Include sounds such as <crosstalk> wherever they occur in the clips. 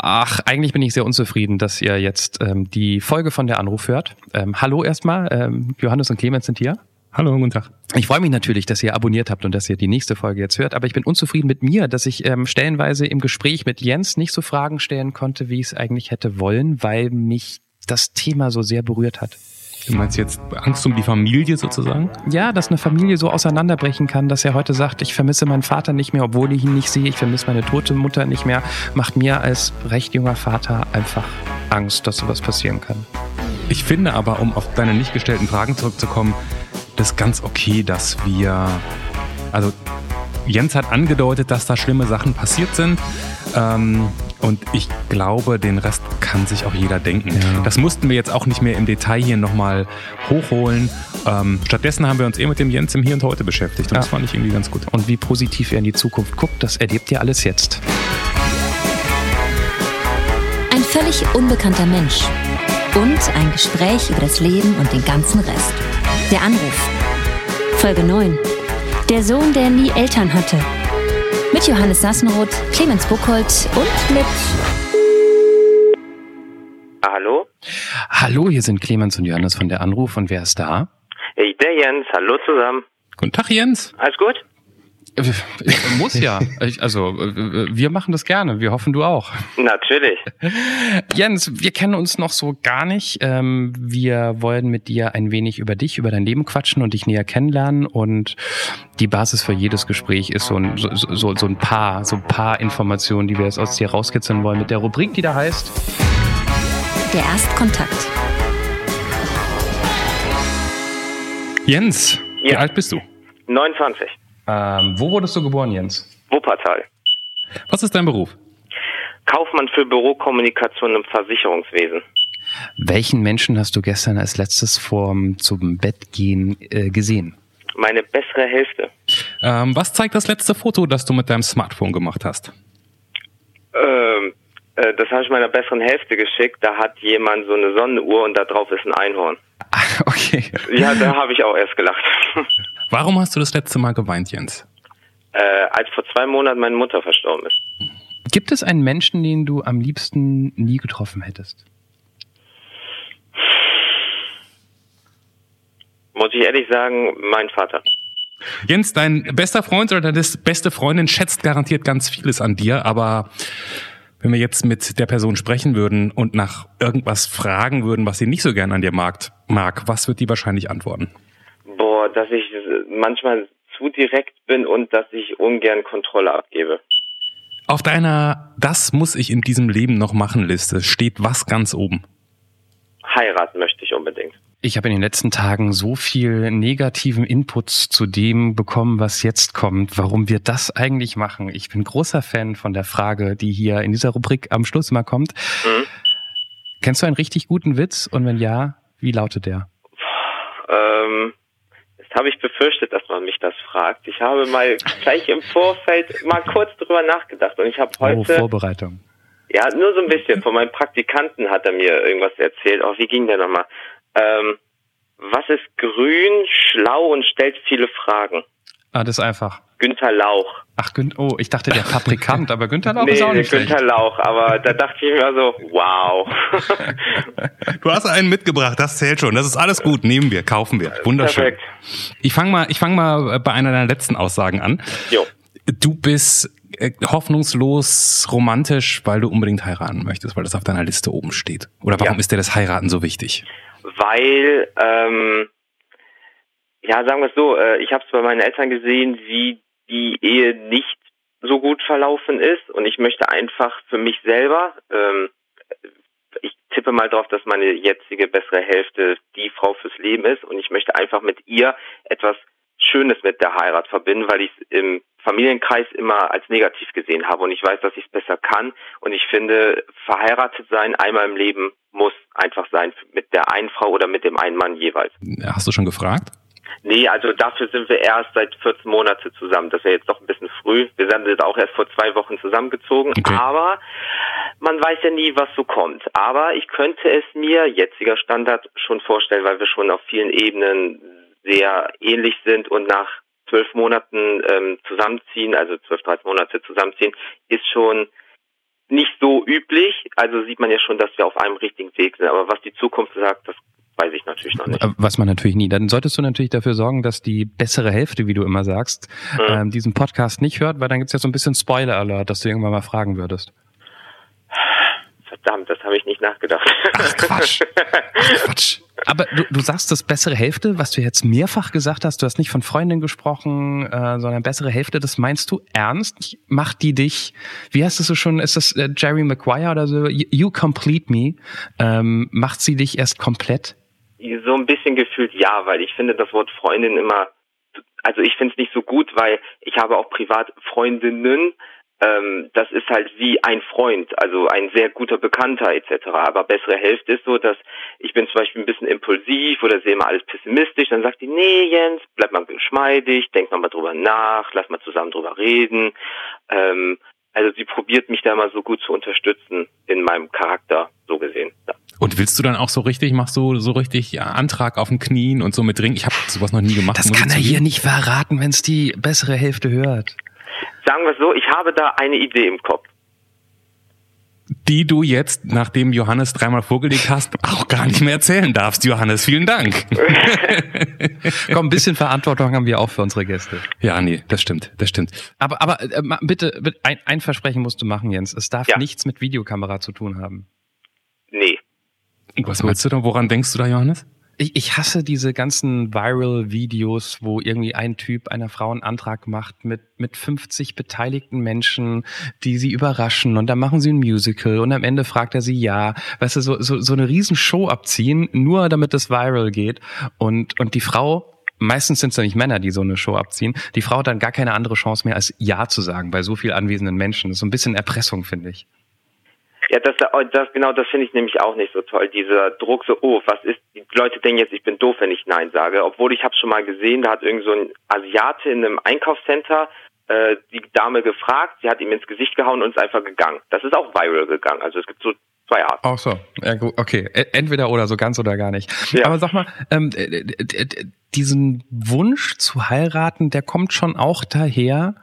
Ach, eigentlich bin ich sehr unzufrieden, dass ihr jetzt ähm, die Folge von der Anruf hört. Ähm, hallo erstmal, ähm, Johannes und Clemens sind hier. Hallo, guten Tag. Ich freue mich natürlich, dass ihr abonniert habt und dass ihr die nächste Folge jetzt hört, aber ich bin unzufrieden mit mir, dass ich ähm, stellenweise im Gespräch mit Jens nicht so Fragen stellen konnte, wie ich es eigentlich hätte wollen, weil mich das Thema so sehr berührt hat. Du meinst jetzt Angst um die Familie sozusagen? Ja, dass eine Familie so auseinanderbrechen kann, dass er heute sagt, ich vermisse meinen Vater nicht mehr, obwohl ich ihn nicht sehe, ich vermisse meine tote Mutter nicht mehr, macht mir als recht junger Vater einfach Angst, dass sowas passieren kann. Ich finde aber, um auf deine nicht gestellten Fragen zurückzukommen, das ganz okay, dass wir, also Jens hat angedeutet, dass da schlimme Sachen passiert sind. Ähm, und ich glaube, den Rest kann sich auch jeder denken. Ja. Das mussten wir jetzt auch nicht mehr im Detail hier nochmal hochholen. Ähm, stattdessen haben wir uns eher mit dem Jens im Hier und Heute beschäftigt. Und ja. das fand ich irgendwie ganz gut. Und wie positiv er in die Zukunft guckt, das erlebt ihr alles jetzt. Ein völlig unbekannter Mensch. Und ein Gespräch über das Leben und den ganzen Rest. Der Anruf. Folge 9. Der Sohn, der nie Eltern hatte. Mit Johannes Sassenroth, Clemens Buchholz und mit. Hallo? Hallo, hier sind Clemens und Johannes von der Anruf und wer ist da? Hey, der Jens. Hallo zusammen. Guten Tag, Jens. Alles gut? Muss ja. Also, wir machen das gerne. Wir hoffen, du auch. Natürlich. Jens, wir kennen uns noch so gar nicht. Ähm, wir wollen mit dir ein wenig über dich, über dein Leben quatschen und dich näher kennenlernen. Und die Basis für jedes Gespräch ist so ein, so, so, so ein paar, so ein paar Informationen, die wir jetzt aus dir rauskitzeln wollen mit der Rubrik, die da heißt. Der Erstkontakt. Jens, ja. wie alt bist du? 29. Ähm, wo wurdest du geboren, Jens? Wuppertal. Was ist dein Beruf? Kaufmann für Bürokommunikation im Versicherungswesen. Welchen Menschen hast du gestern als letztes vorm zum Bett gehen äh, gesehen? Meine bessere Hälfte. Ähm, was zeigt das letzte Foto, das du mit deinem Smartphone gemacht hast? Ähm, äh, das habe ich meiner besseren Hälfte geschickt. Da hat jemand so eine Sonnenuhr und da drauf ist ein Einhorn. <laughs> okay. Ja, da habe ich auch erst gelacht. <laughs> Warum hast du das letzte Mal geweint, Jens? Äh, als vor zwei Monaten meine Mutter verstorben ist. Gibt es einen Menschen, den du am liebsten nie getroffen hättest? Muss ich ehrlich sagen, mein Vater. Jens, dein bester Freund oder deine beste Freundin schätzt garantiert ganz vieles an dir, aber wenn wir jetzt mit der Person sprechen würden und nach irgendwas fragen würden, was sie nicht so gern an dir mag, mag was wird die wahrscheinlich antworten? Boah, dass ich manchmal zu direkt bin und dass ich ungern Kontrolle abgebe. Auf deiner Das muss ich in diesem Leben noch machen Liste steht was ganz oben? Heiraten möchte ich unbedingt. Ich habe in den letzten Tagen so viel negativen Inputs zu dem bekommen, was jetzt kommt, warum wir das eigentlich machen. Ich bin großer Fan von der Frage, die hier in dieser Rubrik am Schluss immer kommt. Mhm. Kennst du einen richtig guten Witz? Und wenn ja, wie lautet der? Ähm, habe ich befürchtet, dass man mich das fragt. Ich habe mal gleich im Vorfeld mal kurz drüber nachgedacht und ich habe oh, heute. Oh, Vorbereitung. Ja, nur so ein bisschen. Von meinem Praktikanten hat er mir irgendwas erzählt. Oh, wie ging der nochmal? Ähm, was ist grün, schlau und stellt viele Fragen? Ah, das ist einfach. Günther Lauch. Ach, Gün oh, ich dachte der Fabrikant, aber Günther Lauch nee, ist auch nicht Günther schlecht. Lauch, aber da dachte ich mir so, wow. du hast einen mitgebracht, das zählt schon. Das ist alles gut, nehmen wir, kaufen wir. Wunderschön. Perfekt. Ich fange mal, ich fange mal bei einer deiner letzten Aussagen an. Jo. Du bist äh, hoffnungslos romantisch, weil du unbedingt heiraten möchtest, weil das auf deiner Liste oben steht. Oder warum ja. ist dir das Heiraten so wichtig? Weil, ähm, ja, sagen wir es so, äh, ich habe es bei meinen Eltern gesehen, wie die Ehe nicht so gut verlaufen ist. Und ich möchte einfach für mich selber, ähm, ich tippe mal drauf, dass meine jetzige bessere Hälfte die Frau fürs Leben ist. Und ich möchte einfach mit ihr etwas Schönes mit der Heirat verbinden, weil ich es im Familienkreis immer als negativ gesehen habe und ich weiß, dass ich es besser kann und ich finde, verheiratet sein einmal im Leben muss einfach sein mit der einen Frau oder mit dem einen Mann jeweils. Hast du schon gefragt? Nee, also dafür sind wir erst seit 14 Monaten zusammen. Das ist ja jetzt doch ein bisschen früh. Wir sind jetzt auch erst vor zwei Wochen zusammengezogen. Okay. Aber man weiß ja nie, was so kommt. Aber ich könnte es mir, jetziger Standard, schon vorstellen, weil wir schon auf vielen Ebenen sehr ähnlich sind und nach zwölf Monaten ähm, zusammenziehen, also zwölf, dreizehn Monate zusammenziehen, ist schon nicht so üblich. Also sieht man ja schon, dass wir auf einem richtigen Weg sind. Aber was die Zukunft sagt, das weiß ich natürlich noch nicht. Was man natürlich nie. Dann solltest du natürlich dafür sorgen, dass die bessere Hälfte, wie du immer sagst, mhm. ähm, diesen Podcast nicht hört, weil dann gibt's ja so ein bisschen Spoiler-Alert, dass du irgendwann mal fragen würdest. Verdammt, das habe ich nicht nachgedacht. Ach Quatsch. <laughs> Ach, Quatsch. Aber du, du sagst das bessere Hälfte, was du jetzt mehrfach gesagt hast, du hast nicht von Freundin gesprochen, äh, sondern bessere Hälfte, das meinst du ernst? Macht die dich, wie heißt das so schon, ist das äh, Jerry Maguire oder so, you complete me, ähm, macht sie dich erst komplett? So ein bisschen gefühlt ja, weil ich finde das Wort Freundin immer, also ich finde es nicht so gut, weil ich habe auch privat Freundinnen, ähm, das ist halt wie ein Freund, also ein sehr guter Bekannter etc. Aber bessere Hälfte ist so, dass ich bin zum Beispiel ein bisschen impulsiv oder sehe immer alles pessimistisch, dann sagt die, nee Jens, bleib mal geschmeidig, denk mal drüber nach, lass mal zusammen drüber reden. Ähm, also sie probiert mich da mal so gut zu unterstützen in meinem Charakter, so gesehen. Ja. Und willst du dann auch so richtig, machst du so richtig ja, Antrag auf den Knien und so mit Ring? Ich habe sowas noch nie gemacht. Das kann er hier nicht verraten, wenn es die bessere Hälfte hört. Sagen wir es so, ich habe da eine Idee im Kopf. Die du jetzt, nachdem Johannes dreimal vorgelegt hast, auch gar nicht mehr erzählen darfst, Johannes. Vielen Dank. <laughs> <laughs> Komm, ein bisschen Verantwortung haben wir auch für unsere Gäste. Ja, nee, das stimmt, das stimmt. Aber, aber äh, bitte, bitte ein, ein, Versprechen musst du machen, Jens. Es darf ja. nichts mit Videokamera zu tun haben. Nee. Was willst du da? Woran denkst du da, Johannes? Ich, ich hasse diese ganzen Viral-Videos, wo irgendwie ein Typ einer Frau einen Antrag macht mit, mit 50 beteiligten Menschen, die sie überraschen und dann machen sie ein Musical und am Ende fragt er sie ja. Weißt du, so, so, so eine riesen Show abziehen, nur damit es viral geht und, und die Frau meistens sind es nicht Männer, die so eine Show abziehen. Die Frau hat dann gar keine andere Chance mehr, als Ja zu sagen bei so viel anwesenden Menschen. Das ist so ein bisschen Erpressung, finde ich. Ja, das, das genau, das finde ich nämlich auch nicht so toll. Dieser Druck, so, oh, was ist? Die Leute denken jetzt, ich bin doof, wenn ich Nein sage. Obwohl ich habe schon mal gesehen, da hat irgend so ein Asiate in einem Einkaufscenter äh, die Dame gefragt, sie hat ihm ins Gesicht gehauen und ist einfach gegangen. Das ist auch viral gegangen. Also es gibt so zwei Arten. Ach so, ja, gut, okay, e, entweder oder, so ganz oder gar nicht. Ja. Aber sag mal, ähm, diesen Wunsch zu heiraten, der kommt schon auch daher,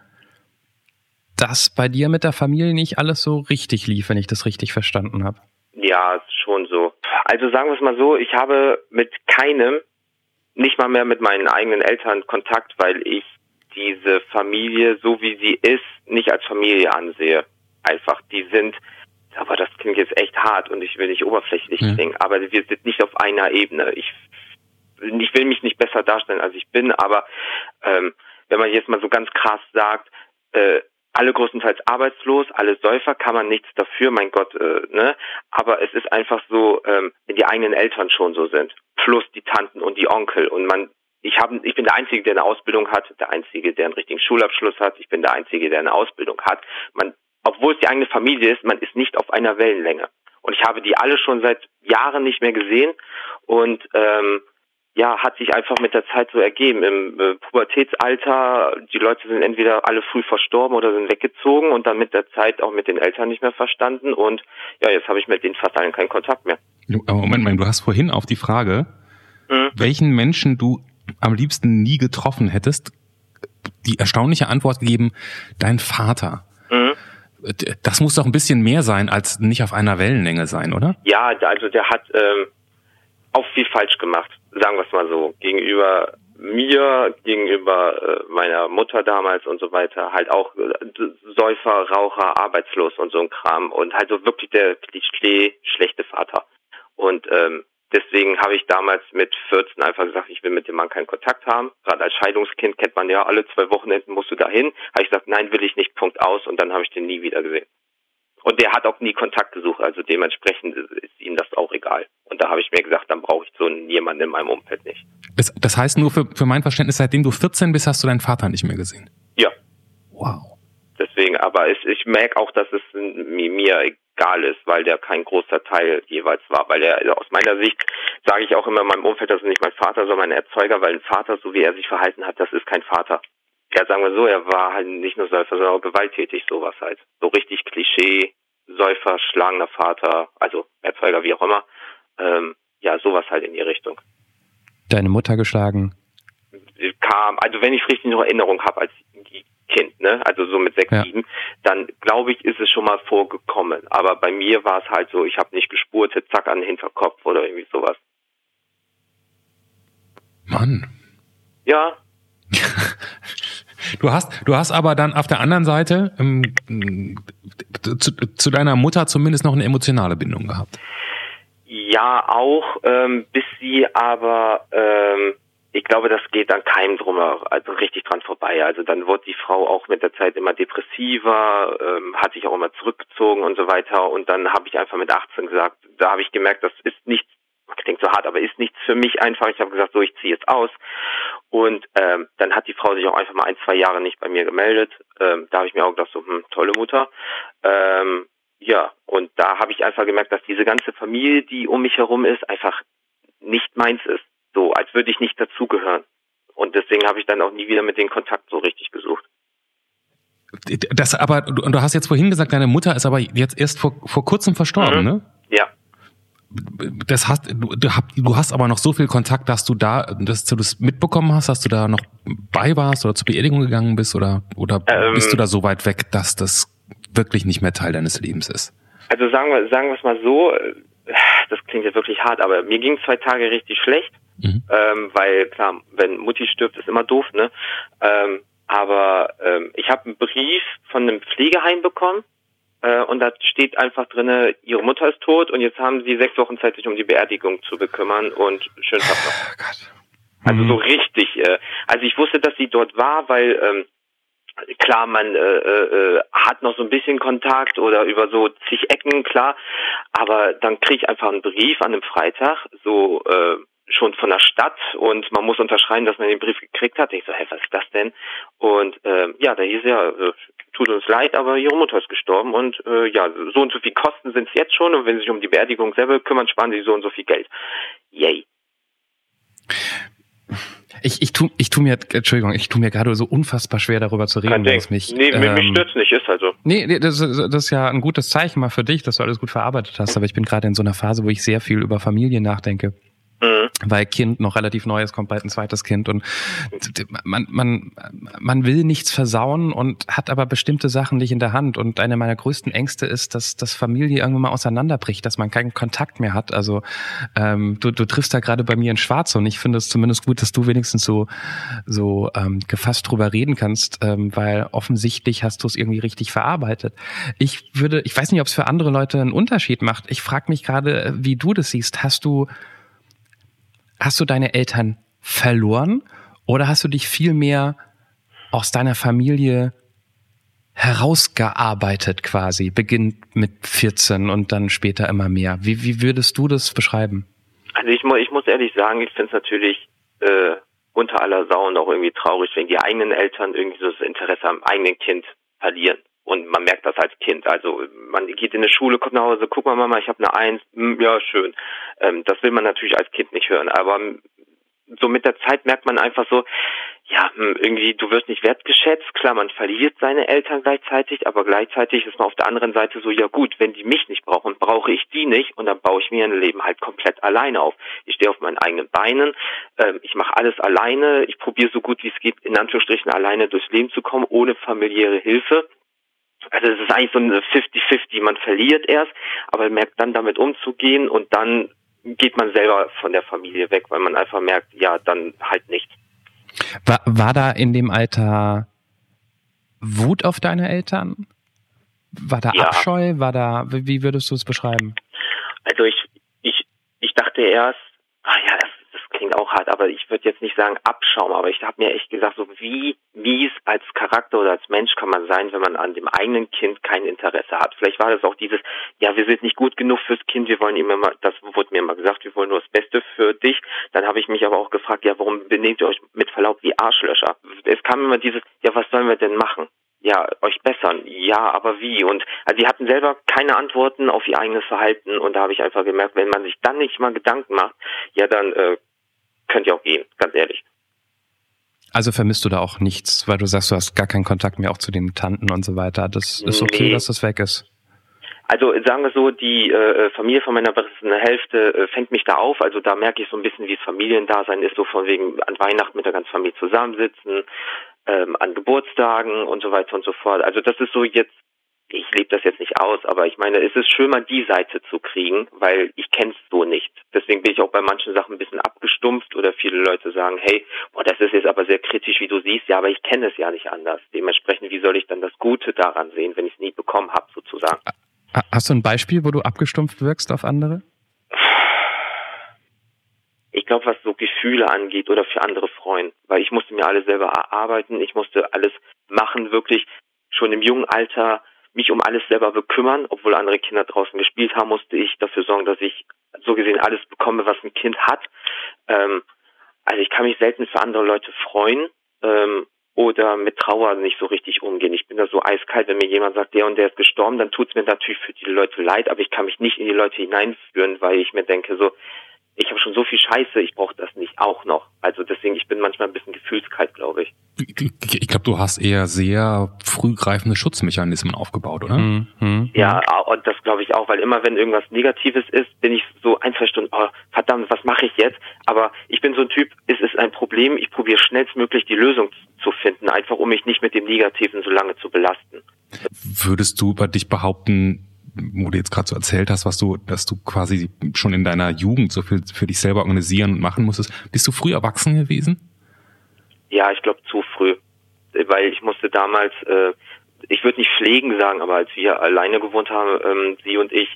dass bei dir mit der Familie nicht alles so richtig lief, wenn ich das richtig verstanden habe. Ja, schon so. Also sagen wir es mal so, ich habe mit keinem, nicht mal mehr mit meinen eigenen Eltern Kontakt, weil ich diese Familie, so wie sie ist, nicht als Familie ansehe. Einfach, die sind, aber das klingt jetzt echt hart und ich will nicht oberflächlich ja. klingen, aber wir sind nicht auf einer Ebene. Ich, ich will mich nicht besser darstellen, als ich bin, aber ähm, wenn man jetzt mal so ganz krass sagt, äh, alle größtenteils arbeitslos, alle Säufer, kann man nichts dafür, mein Gott, äh, ne? Aber es ist einfach so, ähm, wenn die eigenen Eltern schon so sind, plus die Tanten und die Onkel und man, ich habe, ich bin der Einzige, der eine Ausbildung hat, der Einzige, der einen richtigen Schulabschluss hat, ich bin der Einzige, der eine Ausbildung hat. Man, obwohl es die eigene Familie ist, man ist nicht auf einer Wellenlänge. Und ich habe die alle schon seit Jahren nicht mehr gesehen und ähm, ja, hat sich einfach mit der Zeit so ergeben. Im äh, Pubertätsalter, die Leute sind entweder alle früh verstorben oder sind weggezogen und dann mit der Zeit auch mit den Eltern nicht mehr verstanden und ja, jetzt habe ich mit denen fast allen keinen Kontakt mehr. Moment mal, du hast vorhin auf die Frage, mhm. welchen Menschen du am liebsten nie getroffen hättest, die erstaunliche Antwort gegeben, dein Vater. Mhm. Das muss doch ein bisschen mehr sein, als nicht auf einer Wellenlänge sein, oder? Ja, also der hat ähm, auch viel falsch gemacht sagen wir es mal so, gegenüber mir, gegenüber äh, meiner Mutter damals und so weiter, halt auch äh, Säufer, Raucher, arbeitslos und so ein Kram und halt so wirklich der Klischee schlechte Vater. Und ähm, deswegen habe ich damals mit 14 einfach gesagt, ich will mit dem Mann keinen Kontakt haben. Gerade als Scheidungskind kennt man ja, alle zwei Wochenenden musst du dahin. Habe ich gesagt, nein, will ich nicht, Punkt aus und dann habe ich den nie wieder gesehen. Und der hat auch nie Kontakt gesucht, also dementsprechend ist ihm das auch egal. Und da habe ich mir gesagt, dann brauche ich so jemanden in meinem Umfeld nicht. Das, das heißt nur für, für mein Verständnis, seitdem du 14 bist, hast du deinen Vater nicht mehr gesehen? Ja. Wow. Deswegen, aber ich, ich merke auch, dass es mir, egal ist, weil der kein großer Teil jeweils war. Weil er aus meiner Sicht sage ich auch immer in meinem Umfeld, das ist nicht mein Vater, sondern mein Erzeuger, weil ein Vater, so wie er sich verhalten hat, das ist kein Vater ja, sagen wir so, er war halt nicht nur Säufer, sondern auch gewalttätig, sowas halt. So richtig Klischee, Säufer, schlagender Vater, also Erzeuger, wie auch immer. Ähm, ja, sowas halt in die Richtung. Deine Mutter geschlagen? Kam, also wenn ich richtig noch Erinnerung habe, als Kind, ne? Also so mit sechs, Ja. sieben, dann glaube ich, ist es schon mal vorgekommen. Aber bei mir war es halt so, ich habe nicht gespurtet, zack an den Hinterkopf oder irgendwie sowas. Mann. Ja, <laughs> Du hast, du hast aber dann auf der anderen Seite ähm, zu, zu deiner Mutter zumindest noch eine emotionale Bindung gehabt. Ja, auch, ähm, bis sie aber, ähm, ich glaube, das geht dann keinem drum, also richtig dran vorbei. Also dann wurde die Frau auch mit der Zeit immer depressiver, ähm, hat sich auch immer zurückgezogen und so weiter. Und dann habe ich einfach mit 18 gesagt, da habe ich gemerkt, das ist nichts, klingt so hart, aber ist nichts für mich einfach. Ich habe gesagt, so, ich ziehe jetzt aus. Und ähm, dann hat die Frau sich auch einfach mal ein, zwei Jahre nicht bei mir gemeldet. Ähm, da habe ich mir auch gedacht, so, hm, tolle Mutter. Ähm, ja, und da habe ich einfach gemerkt, dass diese ganze Familie, die um mich herum ist, einfach nicht meins ist. So, als würde ich nicht dazugehören. Und deswegen habe ich dann auch nie wieder mit den Kontakt so richtig gesucht. Das aber, du, du hast jetzt vorhin gesagt, deine Mutter ist aber jetzt erst vor, vor kurzem verstorben, Mhm. ne? Ja, Das hast, du, du, hast aber noch so viel Kontakt, dass du da, dass du das mitbekommen hast, dass du da noch bei warst oder zur Beerdigung gegangen bist oder, oder Ähm. bist du da so weit weg, dass das wirklich nicht mehr Teil deines Lebens ist? also sagen wir, sagen wir es mal so, das klingt jetzt wirklich hart, aber mir ging zwei Tage richtig schlecht. Mhm. ähm, weil klar, wenn Mutti stirbt, ist immer doof, ne? Ähm, aber ähm, ich habe einen Brief von einem Pflegeheim bekommen äh, und da steht einfach drinne, ihre Mutter ist tot und jetzt haben sie sechs Wochen Zeit, sich um die Beerdigung zu bekümmern und schönen Tag noch. Also Mhm. so richtig. Äh, also ich wusste, dass sie dort war, weil ähm, klar, man äh, äh, hat noch so ein bisschen Kontakt oder über so zig Ecken, klar. Aber dann kriege ich einfach einen Brief an einem Freitag, so äh, schon von der Stadt und man muss unterschreiben, dass man den Brief gekriegt hat. Ich so, hä, was ist das denn? Und ähm, ja, da hieß ja, äh, tut uns leid, aber ihre Mutter ist gestorben und äh, ja, so und so viel Kosten sind es jetzt schon und wenn sie sich um die Beerdigung selber kümmern, sparen sie so und so viel Geld. Yay. Ich, ich tu, ich tu mir, Entschuldigung, ich tu mir gerade so unfassbar schwer darüber zu reden, es mich, nee, mich, mich ähm, stört's nicht, ist halt so. Nee, nee das, ist- das ist ja ein gutes Zeichen mal für dich, dass du alles gut verarbeitet hast. Aber ich bin gerade in so einer Phase, wo ich sehr viel über Familie nachdenke. Mhm. weil Kind noch relativ neu ist, kommt bald ein zweites Kind und man, man, man will nichts versauen und hat aber bestimmte Sachen nicht in der Hand und eine meiner größten Ängste ist, dass das Familie irgendwann mal auseinanderbricht, dass man keinen Kontakt mehr hat. Also ähm, du, du triffst da gerade bei mir in Schwarz und ich finde es zumindest gut, dass du wenigstens so, so ähm, gefasst drüber reden kannst, ähm, weil offensichtlich hast du es irgendwie richtig verarbeitet. Ich würde, ich weiß nicht, ob es für andere Leute einen Unterschied macht. Ich frage mich gerade, wie du das siehst. Hast du hast du deine Eltern verloren oder hast du dich viel mehr aus deiner Familie herausgearbeitet quasi, beginnt mit 14 und dann später immer mehr? Wie, wie würdest du das beschreiben? Also ich, ich muss ehrlich sagen, ich finde es natürlich äh, unter aller Sau und auch irgendwie traurig, wenn die eigenen Eltern irgendwie so das Interesse am eigenen Kind verlieren. Und man merkt das als Kind. Also man geht in die Schule, kommt nach Hause, guck mal Mama, ich habe eine Eins, hm, ja schön. Ähm, das will man natürlich als Kind nicht hören. Aber so mit der Zeit merkt man einfach so, ja, hm, irgendwie, du wirst nicht wertgeschätzt. Klar, man verliert seine Eltern gleichzeitig, aber gleichzeitig ist man auf der anderen Seite so, ja gut, wenn die mich nicht brauchen, brauche ich die nicht und dann baue ich mir ein Leben halt komplett alleine auf. Ich stehe auf meinen eigenen Beinen, ähm, ich mache alles alleine, ich probiere so gut wie es geht, in Anführungsstrichen alleine durchs Leben zu kommen, ohne familiäre Hilfe. Also es ist eigentlich so eine 50-50, man verliert erst, aber merkt dann damit umzugehen und dann geht man selber von der Familie weg, weil man einfach merkt, ja, dann halt nicht. War, war da in dem Alter Wut auf deine Eltern? War da Ja. Abscheu? War da, wie würdest du es beschreiben? Also ich, ich, ich dachte erst, ah ja, das klingt auch hart, aber ich würde jetzt nicht sagen Abschaum, aber ich habe mir echt gesagt, so wie mies als Charakter oder als Mensch kann man sein, wenn man an dem eigenen Kind kein Interesse hat. Vielleicht war das auch dieses, ja, wir sind nicht gut genug fürs Kind, wir wollen ihm immer, das wurde mir immer gesagt, wir wollen nur das Beste für dich. Dann habe ich mich aber auch gefragt, ja, warum benehmt ihr euch mit Verlaub wie Arschlöcher? Es kam immer dieses, ja, was sollen wir denn machen? ja, euch bessern. Ja, aber wie? Und also die hatten selber keine Antworten auf ihr eigenes Verhalten und da habe ich einfach gemerkt, wenn man sich dann nicht mal Gedanken macht, ja, dann äh, könnt ihr auch gehen, ganz ehrlich. Also vermisst du da auch nichts, weil du sagst, du hast gar keinen Kontakt mehr auch zu den Tanten und so weiter. Das ist okay, Nee. dass das weg ist. Also sagen wir so, die äh, Familie von meiner besten Hälfte äh, fängt mich da auf. Also da merke ich so ein bisschen, wie es Familiendasein ist, so von wegen an Weihnachten mit der ganzen Familie zusammensitzen. ähm, an Geburtstagen und so weiter und so fort. Also das ist so jetzt, ich lebe das jetzt nicht aus, aber ich meine, es ist schön mal die Seite zu kriegen, weil ich kenne es so nicht. Deswegen bin ich auch bei manchen Sachen ein bisschen abgestumpft oder viele Leute sagen, hey, boah, das ist jetzt aber sehr kritisch, wie du siehst, ja, aber ich kenne es ja nicht anders. Dementsprechend, wie soll ich dann das Gute daran sehen, wenn ich es nie bekommen habe, sozusagen? Hast du ein Beispiel, wo du abgestumpft wirkst auf andere? ich glaube, was so Gefühle angeht oder für andere freuen, weil ich musste mir alles selber erarbeiten, ich musste alles machen, wirklich schon im jungen Alter mich um alles selber bekümmern, obwohl andere Kinder draußen gespielt haben, musste ich dafür sorgen, dass ich so gesehen alles bekomme, was ein Kind hat. Ähm, also ich kann mich selten für andere Leute freuen ähm, oder mit Trauer nicht so richtig umgehen. Ich bin da so eiskalt, wenn mir jemand sagt, der und der ist gestorben, dann tut es mir natürlich für die Leute leid, aber ich kann mich nicht in die Leute hineinführen, weil ich mir denke so, ich habe schon so viel Scheiße, ich brauche das nicht auch noch. Also deswegen, ich bin manchmal ein bisschen gefühlskalt, glaube ich. Ich glaube, du hast eher sehr frühgreifende Schutzmechanismen aufgebaut, oder? Mhm. Mhm. Ja, und das glaube ich auch, weil immer wenn irgendwas Negatives ist, bin ich so ein, zwei Stunden, oh, verdammt, was mache ich jetzt? Aber ich bin so ein Typ, es ist ein Problem, ich probiere schnellstmöglich die Lösung zu finden, einfach um mich nicht mit dem Negativen so lange zu belasten. Würdest du über dich behaupten, wo du jetzt gerade so erzählt hast, was du, dass du quasi schon in deiner Jugend so viel für dich selber organisieren und machen musstest. Bist du früh erwachsen gewesen? Ja, ich glaube zu früh, weil ich musste damals, äh, ich würde nicht pflegen sagen, aber als wir alleine gewohnt haben, ähm, sie und ich,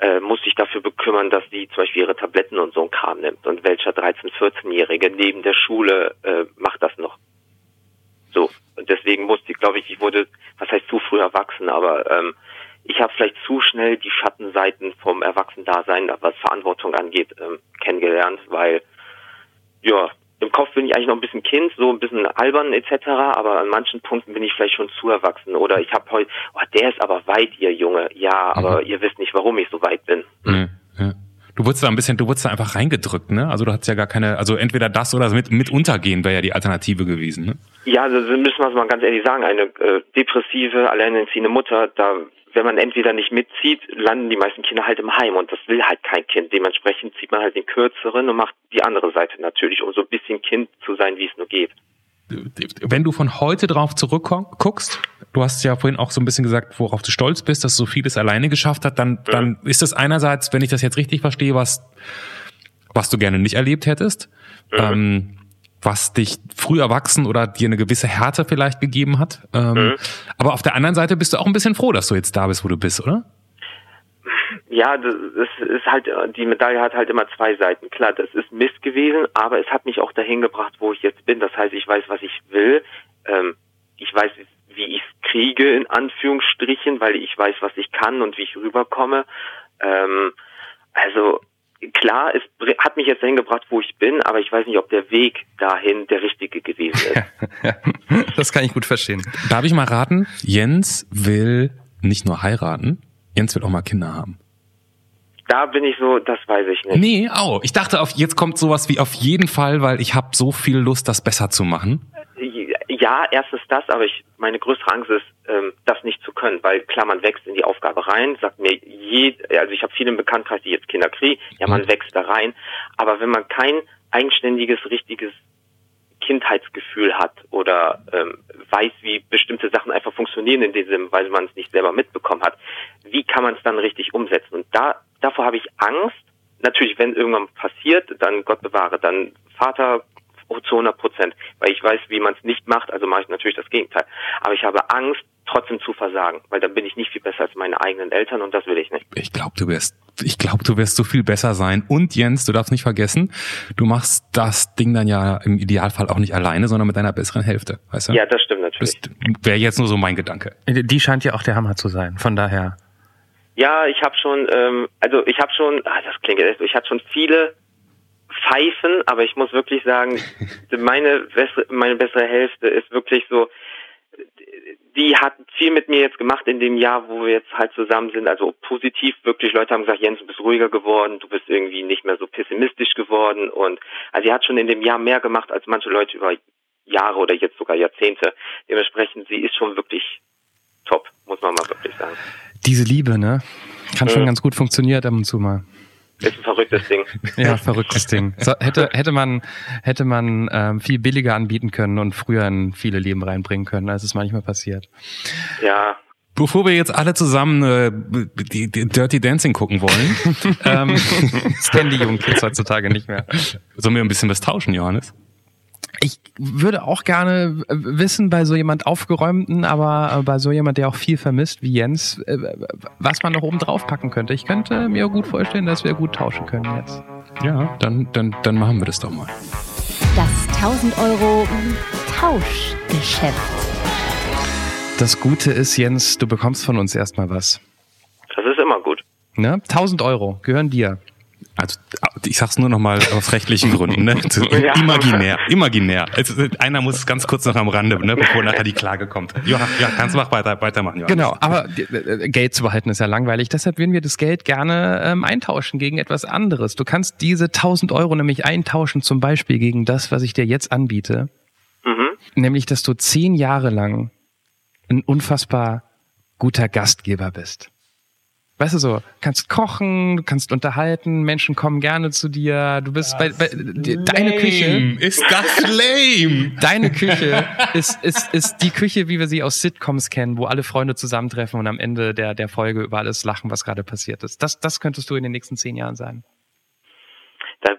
äh, musste ich dafür bekümmern, dass sie zum Beispiel ihre Tabletten und so ein Kram nimmt. Und welcher 13-, 14-Jährige neben der Schule äh, macht das noch? So. Und deswegen musste ich, glaube ich, ich wurde, was heißt zu früh erwachsen, aber ähm, ich habe vielleicht zu schnell die Schattenseiten vom Erwachsendasein, was Verantwortung angeht, ähm, kennengelernt, weil ja, im Kopf bin ich eigentlich noch ein bisschen Kind, so ein bisschen albern etc., aber an manchen Punkten bin ich vielleicht schon zu erwachsen. Oder ich habe heute, oh, der ist aber weit, ihr Junge. Ja, aber mhm. ihr wisst nicht, warum ich so weit bin. Mhm. Ja. Du wurdest da ein bisschen, du wurdest da einfach reingedrückt, ne? Also du hattest ja gar keine, also entweder das oder mit, mit untergehen wäre ja die Alternative gewesen, ne? Ja, also müssen wir es mal ganz ehrlich sagen, eine äh, depressive, alleinerziehende Mutter, da wenn man entweder nicht mitzieht, landen die meisten Kinder halt im Heim und das will halt kein Kind. Dementsprechend zieht man halt den kürzeren und macht die andere Seite natürlich, um so ein bisschen Kind zu sein, wie es nur geht. Wenn du von heute drauf zurückguckst, du hast ja vorhin auch so ein bisschen gesagt, worauf du stolz bist, dass so vieles alleine geschafft hat, dann, dann mhm. ist das einerseits, wenn ich das jetzt richtig verstehe, was, was du gerne nicht erlebt hättest. Mhm. Ähm, was dich früh erwachsen oder dir eine gewisse Härte vielleicht gegeben hat. Ähm, mhm. Aber auf der anderen Seite bist du auch ein bisschen froh, dass du jetzt da bist, wo du bist, oder? Ja, das ist halt, die Medaille hat halt immer zwei Seiten. Klar, das ist Mist gewesen, aber es hat mich auch dahin gebracht, wo ich jetzt bin. Das heißt, ich weiß, was ich will. Ähm, ich weiß, wie ich es kriege, in Anführungsstrichen, weil ich weiß, was ich kann und wie ich rüberkomme. Ähm, also klar, es hat mich jetzt dahin gebracht, wo ich bin, aber ich weiß nicht, ob der Weg dahin der richtige gewesen ist. <laughs> das kann ich gut verstehen. Darf ich mal raten? Jens will nicht nur heiraten, Jens will auch mal Kinder haben. Da bin ich so, das weiß ich nicht. Nee, au. Ich dachte, auf, jetzt kommt sowas wie auf jeden Fall, weil ich habe so viel Lust, das besser zu machen ja, erstens das, aber ich, meine größte Angst ist, ähm, das nicht zu können, weil klar, man wächst in die Aufgabe rein, sagt mir je, also ich habe viele im Bekanntenkreis, die jetzt Kinder kriegen, ja, man mhm. wächst da rein, aber wenn man kein eigenständiges, richtiges Kindheitsgefühl hat oder ähm, weiß, wie bestimmte Sachen einfach funktionieren in diesem, weil man es nicht selber mitbekommen hat, wie kann man es dann richtig umsetzen? Und da davor habe ich Angst. Natürlich, wenn irgendwann passiert, dann Gott bewahre, dann Vater zu 100 Prozent, weil ich weiß, wie man es nicht macht, also mache ich natürlich das Gegenteil. Aber ich habe Angst, trotzdem zu versagen, weil dann bin ich nicht viel besser als meine eigenen Eltern und das will ich nicht. Ich glaube, du wirst, ich glaube, du wirst so viel besser sein. Und Jens, du darfst nicht vergessen, du machst das Ding dann ja im Idealfall auch nicht alleine, sondern mit deiner besseren Hälfte, weißt du? Ja, das stimmt natürlich. Wäre jetzt nur so mein Gedanke. Die scheint ja auch der Hammer zu sein, von daher. Ja, ich habe schon, ähm, also ich habe schon, ah, das klingt jetzt, ich hatte schon viele pfeifen, aber ich muss wirklich sagen, <laughs> meine bessere, meine bessere Hälfte ist wirklich so, die hat viel mit mir jetzt gemacht in dem Jahr, wo wir jetzt halt zusammen sind. Also positiv wirklich. Leute haben gesagt, Jens, du bist ruhiger geworden, du bist irgendwie nicht mehr so pessimistisch geworden. Und also sie hat schon in dem Jahr mehr gemacht als manche Leute über Jahre oder jetzt sogar Jahrzehnte. Dementsprechend, sie ist schon wirklich top, muss man mal wirklich sagen. Diese Liebe, ne? Kann schon mhm. ganz gut funktionieren ab und zu mal. Ist ein verrücktes Ding. <laughs> Ja, verrücktes Ding. So, hätte, hätte man, hätte man ähm, viel billiger anbieten können und früher in viele Leben reinbringen können, als es manchmal passiert. Ja, Bevor wir jetzt alle zusammen äh, die, die Dirty Dancing gucken wollen, <laughs> ähm, Das kennen die jungen Kids heutzutage nicht mehr. sollen wir ein bisschen was tauschen, Johannes? Ich würde auch gerne äh, wissen, bei so jemand aufgeräumten, aber äh, bei so jemand, der auch viel vermisst wie Jens, äh, was man noch oben drauf packen könnte. Ich könnte mir gut vorstellen, dass wir gut tauschen können jetzt. Ja, dann, dann, dann machen wir das doch mal. Das 1000 Euro Tauschgeschäft. Das Gute ist, Jens, du bekommst von uns erstmal was. das ist immer gut. Ne? 1000 Euro gehören dir. Also ich sag's nur noch mal aus rechtlichen Gründen, ne? <laughs> Ja. Imaginär, imaginär. Es, einer muss es ganz kurz noch am Rande, ne, bevor nachher die Klage kommt. Johann, ja, kannst du mach weiter, weitermachen, Johannes. Genau, aber äh, Geld zu behalten ist ja langweilig. Deshalb würden wir das Geld gerne ähm, eintauschen gegen etwas anderes. Du kannst diese 1000 Euro nämlich eintauschen, zum Beispiel gegen das, was ich dir jetzt anbiete. Mhm. Nämlich, dass du zehn Jahre lang ein unfassbar guter Gastgeber bist. Weißt du so, kannst kochen, du kannst unterhalten, Menschen kommen gerne zu dir, du bist bei, bei deine Küche, Ist das lame? deine Küche ist, ist, ist die Küche, wie wir sie aus Sitcoms kennen, wo alle Freunde zusammentreffen und am Ende der, der Folge über alles lachen, was gerade passiert ist. Das, das könntest du in den nächsten zehn Jahren sein. Da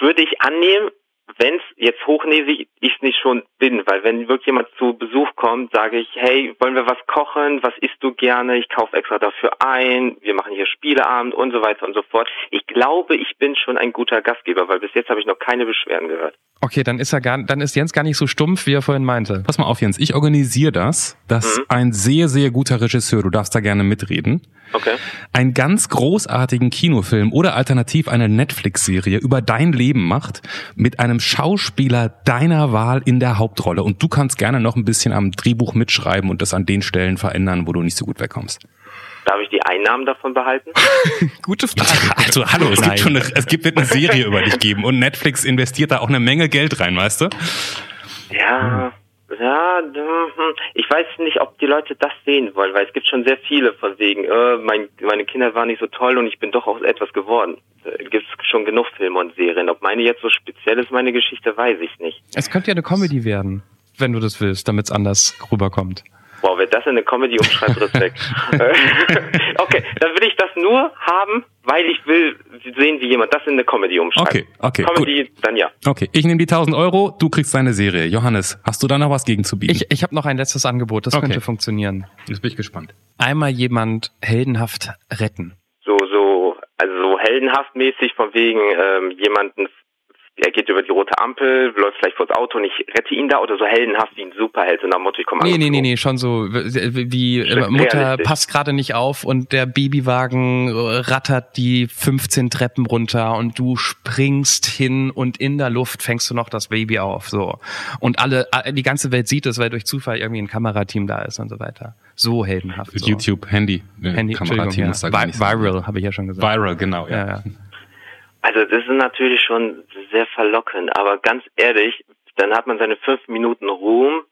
würde ich annehmen, wenn es jetzt hochnäsig ich nicht schon bin, weil wenn wirklich jemand zu Besuch kommt, sage ich, hey, wollen wir was kochen? Was isst du gerne? Ich kaufe extra dafür ein. Wir machen hier Spieleabend und so weiter und so fort. Ich glaube, ich bin schon ein guter Gastgeber, weil bis jetzt habe ich noch keine Beschwerden gehört. Okay, dann ist er gar, dann ist Jens gar nicht so stumpf, wie er vorhin meinte. Pass mal auf, Jens, ich organisiere das. Das ist Mhm. ein sehr, sehr guter Regisseur. Du darfst da gerne mitreden. Okay. einen ganz großartigen Kinofilm oder alternativ eine Netflix-Serie über dein Leben macht mit einem Schauspieler deiner Wahl in der Hauptrolle. Und du kannst gerne noch ein bisschen am Drehbuch mitschreiben und das an den Stellen verändern, wo du nicht so gut wegkommst. Darf ich die Einnahmen davon behalten? <laughs> Gute Frage. <laughs> Also hallo, es Nein. gibt schon eine, es gibt wird eine Serie über dich geben und Netflix investiert da auch eine Menge Geld rein, weißt du? Ja, ja, hm, ich weiß nicht, ob die Leute das sehen wollen, weil es gibt schon sehr viele von wegen, äh, mein, meine Kinder waren nicht so toll und ich bin doch auch etwas geworden. Äh, Gibt schon genug Filme und Serien. Ob meine jetzt so speziell ist, meine Geschichte, weiß ich nicht. Es könnte ja eine Comedy werden, wenn du das willst, damit es anders rüberkommt. Wow, wer das in eine Comedy umschreibt, Respekt. <laughs> <laughs> Okay, dann will ich das nur haben, weil ich will sehen, wie jemand das in eine Comedy umschreibt. Okay, okay, Comedy, dann ja. Okay, ich nehme die 1000 Euro, du kriegst deine Serie. Johannes, hast du da noch was gegen zu bieten? Ich, ich habe noch ein letztes Angebot, das Okay. könnte funktionieren. Jetzt bin ich gespannt. Einmal jemand heldenhaft retten. So, so, also so heldenhaft mäßig von wegen ähm, jemanden, er geht über die rote Ampel, läuft vielleicht vors Auto und ich rette ihn da oder so heldenhaft wie ein Superheld nach dem Motto, ich komme Nee, nee, nee, nee, schon so wie, wie äh, Mutter realistisch. passt gerade nicht auf und der Babywagen äh, rattert die 15 Treppen runter und du springst hin und in der Luft fängst du noch das Baby auf, so. Und alle, äh, die ganze Welt sieht es, weil durch Zufall irgendwie ein Kamerateam da ist und so weiter. So heldenhaft. So. YouTube, Handy, äh, Handy, Kamerateam da ja. sein. Viral, habe ich ja schon gesagt. Viral, genau, ja. Ja, ja. Also das ist natürlich schon sehr verlockend, aber ganz ehrlich, dann hat man seine fünf Minuten Ruhm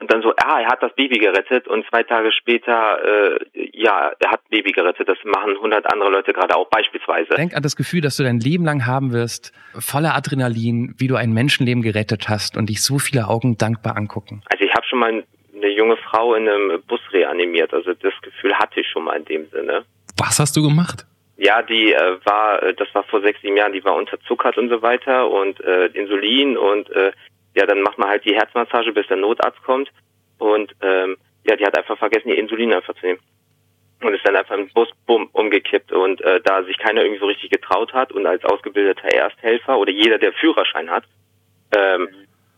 und dann so, ah, er hat das Baby gerettet und zwei Tage später, äh, ja, er hat Baby gerettet. Das machen hundert andere Leute gerade auch beispielsweise. Denk an das Gefühl, dass du dein Leben lang haben wirst, voller Adrenalin, wie du ein Menschenleben gerettet hast und dich so viele Augen dankbar angucken. Also ich habe schon mal eine junge Frau in einem Bus reanimiert. Also das Gefühl hatte ich schon mal in dem Sinne. Was hast du gemacht? Ja, die äh, war, äh, das war vor sechs, sieben Jahren, die war unterzuckert und so weiter und äh, Insulin und äh, ja, dann macht man halt die Herzmassage, bis der Notarzt kommt und ähm, ja, die hat einfach vergessen, ihr Insulin einfach zu nehmen und ist dann einfach im Bus bumm, umgekippt und äh, da sich keiner irgendwie so richtig getraut hat und als ausgebildeter Ersthelfer oder jeder, der Führerschein hat, ähm,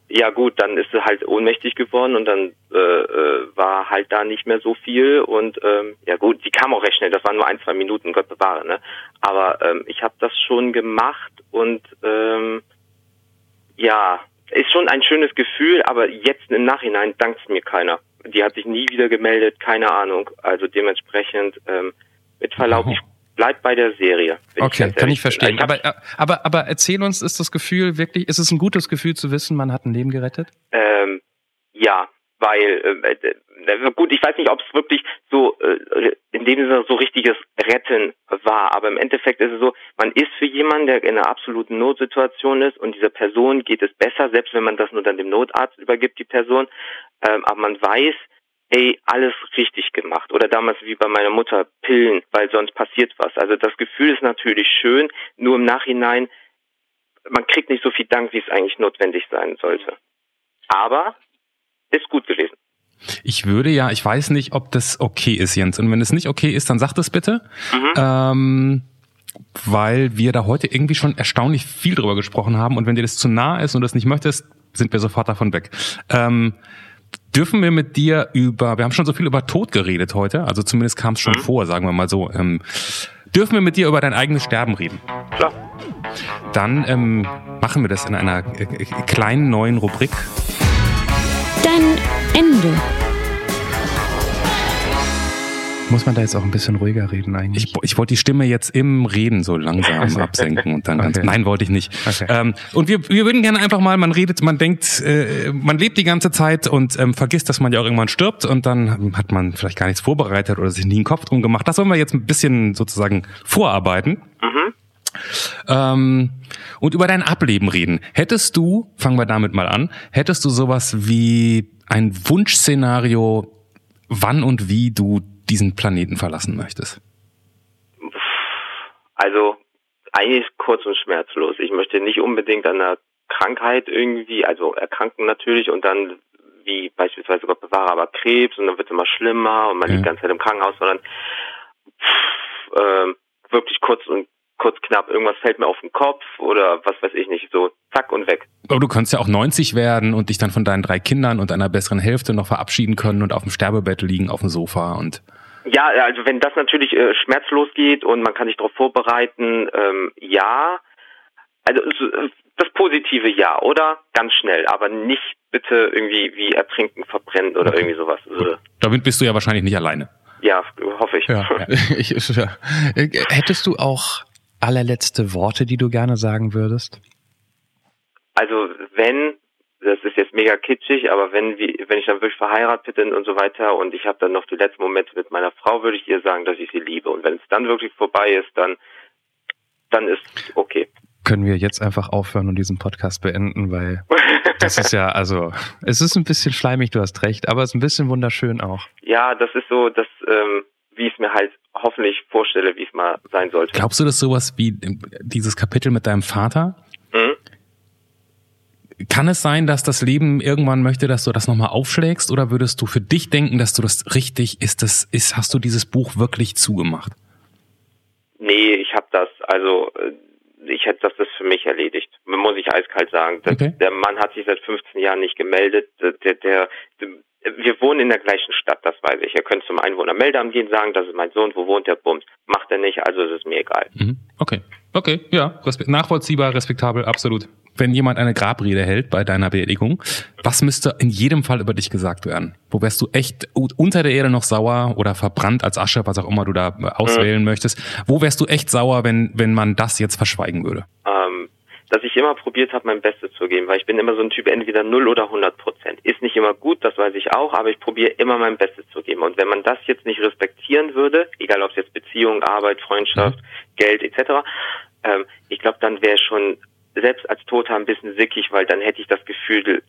ja gut, dann ist sie halt ohnmächtig geworden und dann äh, äh, war halt da nicht mehr so viel und ähm, ja gut, die kam auch recht schnell, das waren nur ein, zwei Minuten, Gott bewahre, ne? Aber ähm, ich habe das schon gemacht und ähm, ja, ist schon ein schönes Gefühl, aber jetzt im Nachhinein dankt mir keiner. Die hat sich nie wieder gemeldet, keine Ahnung. Also dementsprechend, ähm, mit Verlaub, ich bleib bei der Serie. Okay, ganz kann ich verstehen. Also Aber, aber, aber erzähl uns, ist das Gefühl wirklich, ist es ein gutes Gefühl zu wissen, man hat ein Leben gerettet? Ähm, ja, weil äh, äh, gut, ich weiß nicht, ob es wirklich so äh, in dem Sinne so richtiges Retten war, aber im Endeffekt ist es so, man ist für jemanden, der in einer absoluten Notsituation ist und dieser Person geht es besser, selbst wenn man das nur dann dem Notarzt übergibt, die Person, ähm, aber man weiß, ey, alles richtig gemacht. Oder damals wie bei meiner Mutter Pillen, weil sonst passiert was. Also das Gefühl ist natürlich schön, nur im Nachhinein, man kriegt nicht so viel Dank, wie es eigentlich notwendig sein sollte. Aber ist gut gewesen. Ich würde ja, ich weiß nicht, ob das okay ist, Jens. Und wenn es nicht okay ist, dann sag das bitte. Mhm. Ähm, weil wir da heute irgendwie schon erstaunlich viel drüber gesprochen haben. Und wenn dir das zu nah ist und das nicht möchtest, sind wir sofort davon weg. Ähm, dürfen wir mit dir über, wir haben schon so viel über Tod geredet heute, also zumindest kam es schon mhm. vor, sagen wir mal so. Ähm, dürfen wir mit dir über dein eigenes Sterben reden? Klar. Dann ähm, machen wir das in einer äh, äh kleinen neuen Rubrik. Dein Ende. Muss man da jetzt auch ein bisschen ruhiger reden eigentlich? Ich, ich wollte die Stimme jetzt im Reden so langsam <laughs> absenken und dann ganz. Nein, wollte ich nicht. Okay. Ähm, und wir, wir würden gerne einfach mal, man redet, man denkt, äh, man lebt die ganze Zeit und ähm, vergisst, dass man ja auch irgendwann stirbt und dann hat man vielleicht gar nichts vorbereitet oder sich nie einen Kopf drum gemacht. Das wollen wir jetzt ein bisschen sozusagen vorarbeiten. Mhm. Ähm, und über dein Ableben reden. Hättest du, fangen wir damit mal an, hättest du sowas wie ein Wunschszenario, wann und wie du diesen Planeten verlassen möchtest? Also eigentlich kurz und schmerzlos. Ich möchte nicht unbedingt an einer Krankheit irgendwie, also erkranken natürlich und dann wie beispielsweise Gott bewahre, aber Krebs und dann wird es immer schlimmer und man ja. liegt die ganze Zeit im Krankenhaus, sondern pff, äh, wirklich kurz und kurz knapp, irgendwas fällt mir auf den Kopf oder was weiß ich nicht, so zack und weg. Aber du kannst ja auch 90 werden und dich dann von deinen drei Kindern und einer besseren Hälfte noch verabschieden können und auf dem Sterbebett liegen, auf dem Sofa und ja, also wenn das natürlich äh, schmerzlos geht und man kann sich darauf vorbereiten, ähm, ja. Also das positive Ja, oder? Ganz schnell, aber nicht bitte irgendwie wie ertrinken, verbrennen oder okay. irgendwie sowas. Gut. Damit bist du ja wahrscheinlich nicht alleine. Ja, hoffe ich. Ja, ja. <laughs> ich ja. Hättest du auch allerletzte Worte, die du gerne sagen würdest? Also wenn, das ist jetzt mega kitschig, aber wenn, wenn ich dann wirklich verheiratet bin und so weiter und ich habe dann noch die letzten Momente mit meiner Frau, würde ich ihr sagen, dass ich sie liebe. Und wenn es dann wirklich vorbei ist, dann, dann ist okay. Können wir jetzt einfach aufhören und diesen Podcast beenden, weil <laughs> das ist ja, also, es ist ein bisschen schleimig, du hast recht, aber es ist ein bisschen wunderschön auch. Ja, das ist so, dass, ähm, ich mir halt hoffentlich vorstelle, wie es mal sein sollte. Glaubst du, dass sowas wie dieses Kapitel mit deinem Vater? Mhm. Kann es sein, dass das Leben irgendwann möchte, dass du das nochmal aufschlägst, oder würdest du für dich denken, dass du das richtig ist? Das ist, hast du dieses Buch wirklich zugemacht? Nee, ich habe das, also äh, ich hätte das, das für mich erledigt. Muss ich eiskalt sagen. Das, okay. Der Mann hat sich seit 15 Jahren nicht gemeldet. Der, der, der, wir wohnen in der gleichen Stadt, das weiß ich. Er könnte zum Einwohnermeldeamt gehen, sagen, das ist mein Sohn, wo wohnt der Bums? Macht er nicht, also ist es mir egal. Mhm. Okay, okay, ja, nachvollziehbar, respektabel, absolut. Wenn jemand eine Grabrede hält bei deiner Beerdigung, was müsste in jedem Fall über dich gesagt werden? Wo wärst du echt unter der Erde noch sauer oder verbrannt als Asche, was auch immer du da auswählen mhm. möchtest? Wo wärst du echt sauer, wenn, wenn man das jetzt verschweigen würde? Ähm, dass ich immer probiert habe, mein Bestes zu geben, weil ich bin immer so ein Typ, entweder 0 oder 100 Prozent. Ist nicht immer gut, das weiß ich auch, aber ich probiere immer mein Bestes zu geben. Und wenn man das jetzt nicht respektieren würde, egal ob es jetzt Beziehung, Arbeit, Freundschaft, mhm. Geld etc., ähm, ich glaube, dann wäre schon selbst als Toter ein bisschen sickig, weil dann hätte ich das Gefühl,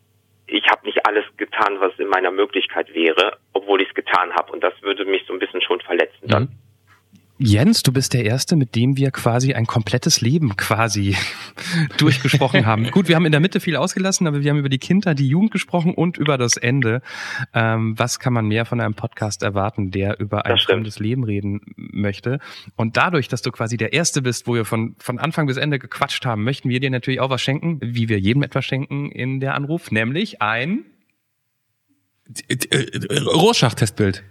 ich habe nicht alles getan, was in meiner Möglichkeit wäre, obwohl ich es getan habe. Und das würde mich so ein bisschen schon verletzen dann. Mhm. Jens, du bist der Erste, mit dem wir quasi ein komplettes Leben quasi <laughs> durchgesprochen haben. <laughs> Gut, wir haben in der Mitte viel ausgelassen, aber wir haben über die Kindheit, die Jugend gesprochen und über das Ende. Ähm, was kann man mehr von einem Podcast erwarten, der über ein fremdes Leben reden möchte? Und dadurch, dass du quasi der Erste bist, wo wir von, von Anfang bis Ende gequatscht haben, möchten wir dir natürlich auch was schenken, wie wir jedem etwas schenken in der Anruf, nämlich ein Rorschach-Testbild.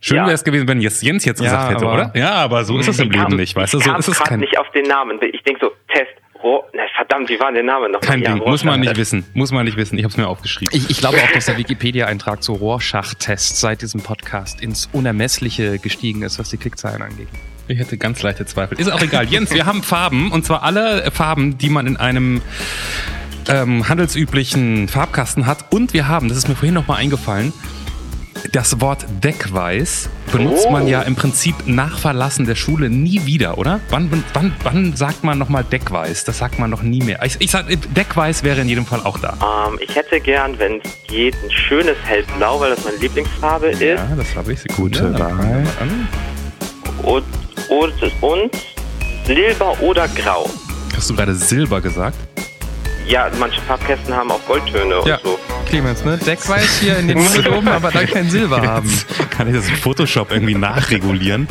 Schön ja. wäre es gewesen, wenn jetzt Jens jetzt gesagt hätte, oder? Ja, aber so ist es im Leben nicht, weißt du? So ist es kein. nicht auf den Namen. Ich denke so, Test. Oh, na, verdammt, wie war der Name noch? Kein Ding, ja, muss man nicht wissen. Muss man nicht wissen. Ich habe es mir aufgeschrieben. Ich, ich glaube auch, dass der Wikipedia-Eintrag zu Rorschach-Test seit diesem Podcast ins Unermessliche gestiegen ist, was die Klickzahlen angeht. Ich hätte ganz leichte Zweifel. Ist auch egal. Jens, wir haben Farben und zwar alle Farben, die man in einem ähm, handelsüblichen Farbkasten hat. Und wir haben, das ist mir vorhin nochmal eingefallen, das Wort Deckweiß benutzt Oh. man ja im Prinzip nach Verlassen der Schule nie wieder, oder? Wann, wann, wann sagt man nochmal Deckweiß? Das sagt man noch nie mehr. Ich, ich sag, Deckweiß wäre in jedem Fall auch da. Ähm, ich hätte gern, wenn es geht, ein schönes hellblau, weil das meine Lieblingsfarbe ist. Ja, das habe ich. Sekunde. Gute Wahl. Und, und, und Silber oder Grau. Hast du gerade Silber gesagt? Ja, manche Farbkästen haben auch Goldtöne Ja. und so. Clemens, ne? Deckweiß hier in den <laughs> oben, aber dann kein Silber haben. Kann ich das in Photoshop irgendwie nachregulieren.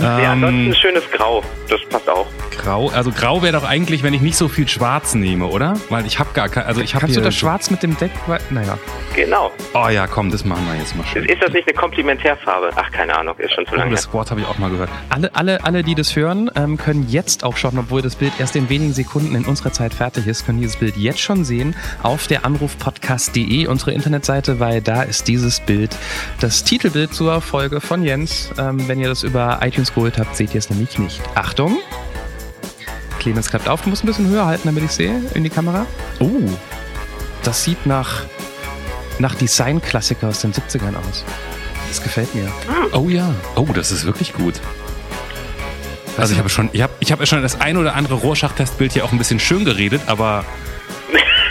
Ja, ansonsten ähm, ein schönes Grau. Das passt auch. grau, also grau wäre doch eigentlich, wenn ich nicht so viel Schwarz nehme, oder? Weil ich habe gar kein, also ich habe Kannst du das Schwarz mit dem Deckweiß? Naja. Genau. Oh ja, komm, das machen wir jetzt mal schön. Ist das nicht eine Komplementärfarbe? Ach, keine Ahnung, ist schon zu Oh, lange das her. Wort habe ich auch mal gehört. Alle, alle, alle, die das hören, ähm, können jetzt auch schon, obwohl das Bild erst in wenigen Sekunden in unserer Zeit fertig ist, können dieses Bild jetzt schon sehen auf der anrufpodcast.de, unsere Internetseite, weil da ist dieses Bild das Titelbild zur Folge von Jens. Ähm, wenn ihr das über iTunes geholt habt, seht ihr es nämlich nicht. Achtung! Clemens klappt auf, du musst ein bisschen höher halten, damit ich sehe in die Kamera. Oh, das sieht nach, nach Design-Klassiker aus den 70ern aus. Das gefällt mir. Oh ja. Oh, das ist wirklich gut. Also ich habe schon, ich habe, ich habe ja schon das ein oder andere Rorschach-Testbild hier auch ein bisschen schön geredet, aber,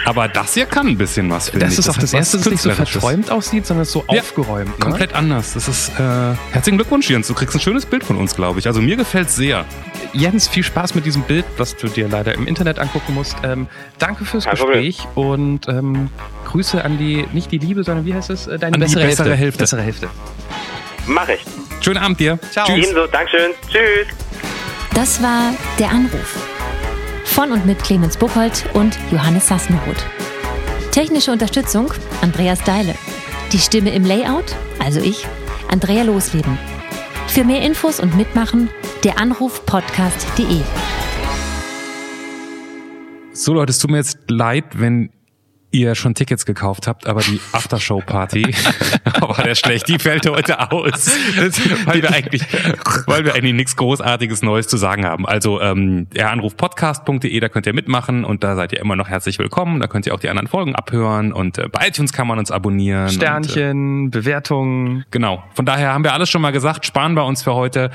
aber das hier kann ein bisschen was. finde Das ich. ist auch das was erste, das nicht so verträumt aussieht, sondern so Ja, aufgeräumt. Ne? Komplett anders. Das ist äh, herzlichen Glückwunsch, Jens. Du kriegst ein schönes Bild von uns, glaube ich. Also mir gefällt sehr. Jens, viel Spaß mit diesem Bild, was du dir leider im Internet angucken musst. Ähm, danke fürs Kein Problem. Gespräch und ähm, Grüße an die, nicht die Liebe, sondern wie heißt es? Äh, Deine An die bessere, bessere Hälfte. Hälfte. Bessere Hälfte. Mach ich. Schönen Abend dir. Ciao. Tschüss. Ebenso. Dankeschön. Tschüss. Das war Der Anruf. Von und mit Clemens Buchholz und Johannes Sassenroth. Technische Unterstützung Andreas Deile. Die Stimme im Layout, also ich, Andrea Losleben. Für mehr Infos und Mitmachen der Anrufpodcast.de. So Leute, es tut mir jetzt leid, wenn ihr schon Tickets gekauft habt, aber die Aftershow-Party <laughs> <laughs> war der schlecht, die fällt heute aus, weil wir eigentlich, weil wir eigentlich nichts Großartiges Neues zu sagen haben. Also ähm, der Anruf podcast.de, da könnt ihr mitmachen und da seid ihr immer noch herzlich willkommen. Da könnt ihr auch die anderen Folgen abhören und äh, bei iTunes kann man uns abonnieren. Und, äh, Sternchen, Bewertungen. Genau. Von daher haben wir alles schon mal gesagt, sparen wir uns für heute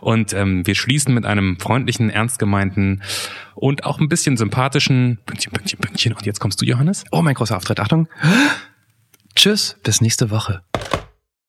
und ähm, wir schließen mit einem freundlichen, ernst gemeinten und auch ein bisschen sympathischen Pünktchen, Pünktchen, Pünktchen. Und jetzt kommst du, Johannes. Oh, mein großer Auftritt. Achtung. Tschüss, bis nächste Woche.